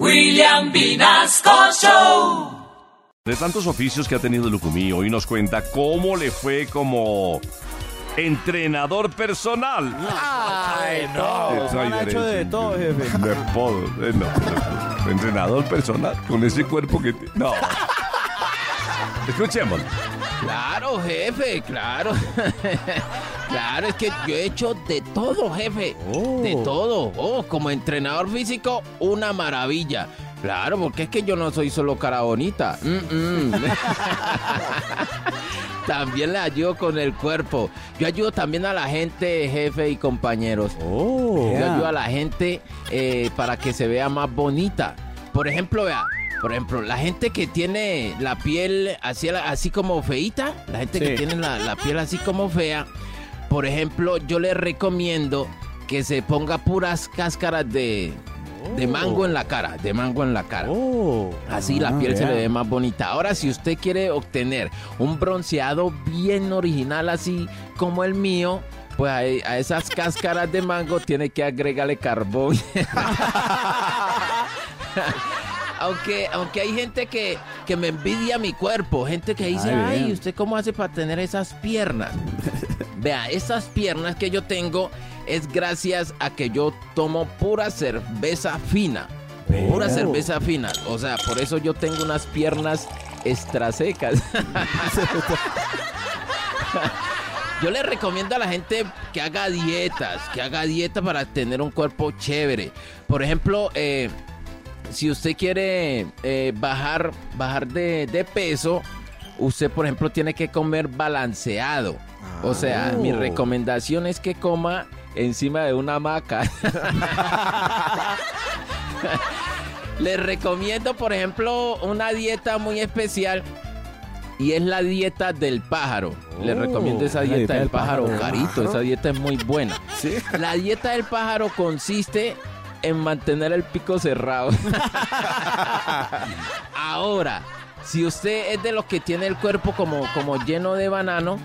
William Vinasco Show. De tantos oficios que ha tenido Lucumí, hoy nos cuenta cómo le fue como entrenador personal. Ay, no. Eso Han hecho de todo, jefe. De todo, eh, no, entrenador personal con ese cuerpo que ti- no. Escuchemos. Claro, jefe, claro. claro, es que yo he hecho de todo, jefe. Oh. De todo. Oh, como entrenador físico, una maravilla. Claro, porque es que yo no soy solo cara bonita. Mm, mm. también le ayudo con el cuerpo. Yo ayudo también a la gente, jefe y compañeros. Oh. Yo ayudo a la gente eh, para que se vea más bonita. Por ejemplo, vea, por ejemplo, la gente que tiene la piel así, así como feita, la gente que tiene la, la piel así como fea, por ejemplo, yo les recomiendo que se ponga puras cáscaras de, de mango en la cara, de mango en la cara. Oh. Así la Ah, piel se le ve más bonita. Ahora, si usted quiere obtener un bronceado bien original, así como el mío, pues a, a esas cáscaras de mango tiene que agregarle carbón. aunque, aunque hay gente que, que me envidia mi cuerpo, gente que dice, Ay. ¿usted cómo hace para tener esas piernas? Vea, esas piernas que yo tengo es gracias a que yo tomo pura cerveza fina. Pura cerveza fina. O sea, por eso yo tengo unas piernas extra secas. Yo le recomiendo a la gente que haga dietas, que haga dieta para tener un cuerpo chévere. Por ejemplo, eh, si usted quiere eh, bajar, bajar de, de peso, usted, por ejemplo, tiene que comer balanceado. O sea, mi Oh. recomendación es que coma encima de una hamaca. Les recomiendo, por ejemplo, una dieta muy especial y es la dieta del pájaro. Les Oh, recomiendo esa dieta, dieta del del pájaro, pájaro. carito. Esa dieta es muy buena. Sí. La dieta del pájaro consiste en mantener el pico cerrado. Ahora, si usted es de los que tiene el cuerpo como, como lleno de banano,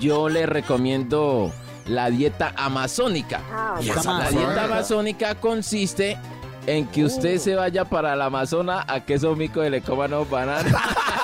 yo le recomiendo la dieta amazónica. ¿Y esa La dieta amazónica consiste en que usted se vaya para la Amazona a que esos micos le coman los bananos.